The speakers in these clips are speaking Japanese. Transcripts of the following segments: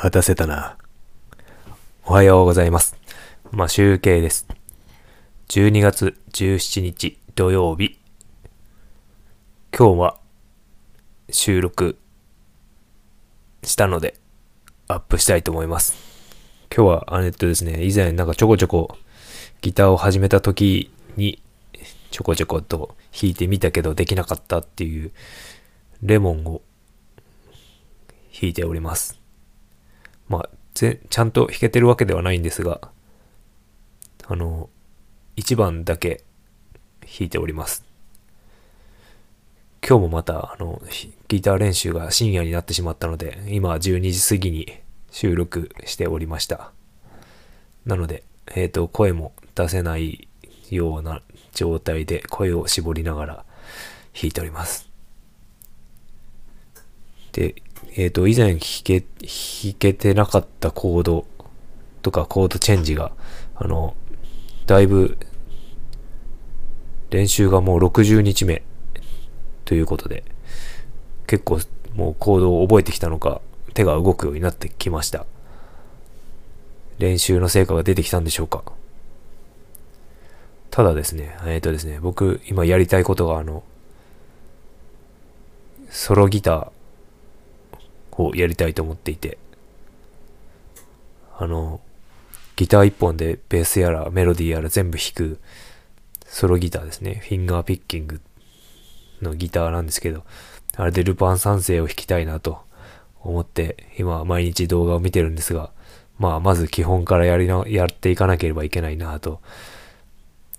待たせたな。おはようございます。まあ、集計です。12月17日土曜日。今日は収録したのでアップしたいと思います。今日は、あれとですね、以前なんかちょこちょこギターを始めた時にちょこちょこと弾いてみたけどできなかったっていうレモンを弾いております。まあ、ぜちゃんと弾けてるわけではないんですが、あの、1番だけ弾いております。今日もまた、あの、ギター練習が深夜になってしまったので、今12時過ぎに収録しておりました。なので、えっ、と、声も出せないような状態で声を絞りながら弾いております。で、えっ、と、以前弾け、弾けてなかったコードとかコードチェンジが、あの、だいぶ、練習がもう60日目ということで、結構もうコードを覚えてきたのか、手が動くようになってきました。練習の成果が出てきたんでしょうか。ただですね、えっ、とですね、僕今やりたいことがあの、ソロギターをやりたいと思っていて、あの、ギター一本でベースやらメロディーやら全部弾くソロギターですね。フィンガーピッキングのギターなんですけど、あれでルパン三世を弾きたいなと思って、今毎日動画を見てるんですが、まあまず基本からやりな、やっていかなければいけないなと、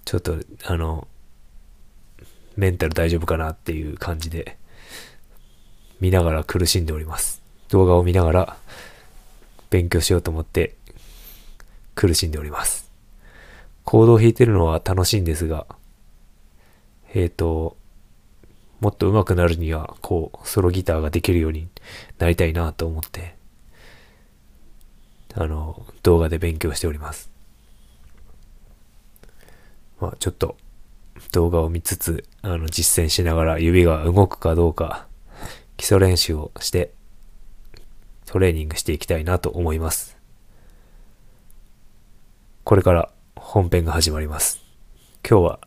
ちょっとあの、メンタル大丈夫かなっていう感じで、見ながら苦しんでおります。動画を見ながら勉強しようと思って苦しんでおります。コードを弾いてるのは楽しいんですが、えっ、と、もっと上手くなるには、こう、ソロギターができるようになりたいなと思って、あの、動画で勉強しております。まあ、ちょっと、動画を見つつ、あの、実践しながら指が動くかどうか、基礎練習をして、トレーニングしていきたいなと思います。これから本編が始まります。今日は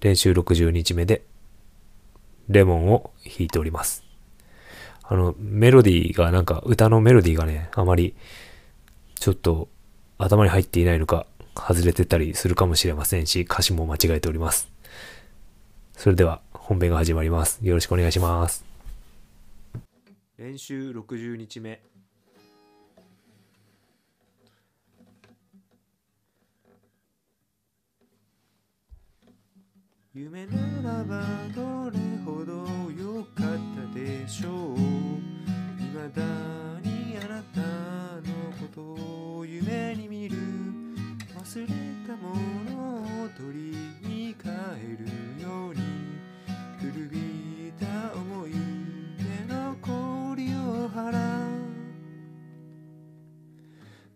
練習60日目でレモンを弾いております。あの、メロディーがなんか歌のメロディーがね、あまりちょっと頭に入っていないのか外れてたりするかもしれませんし、歌詞も間違えております。それでは本編が始まります。よろしくお願いします。練習60日目。夢ならばどれほど良かったでしょう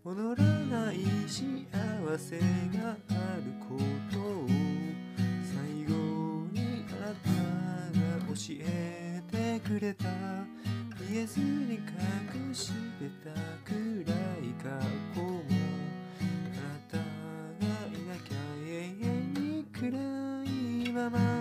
戻らない幸せがあることを。最後にあなたが教えてくれた。言えずに隠してた暗い過去もあなたがいなきゃ永遠に暗いまま。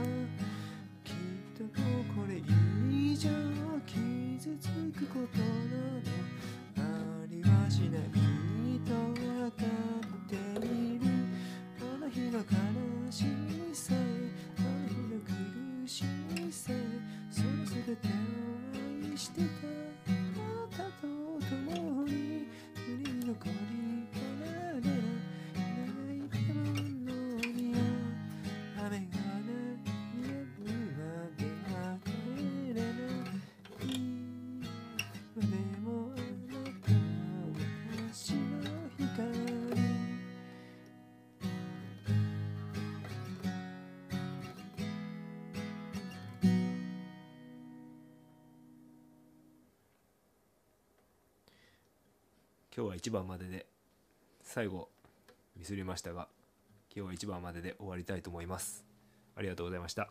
を今日は1番までで最後ミスりましたが今日は1番までで終わりたいと思います。ありがとうございました。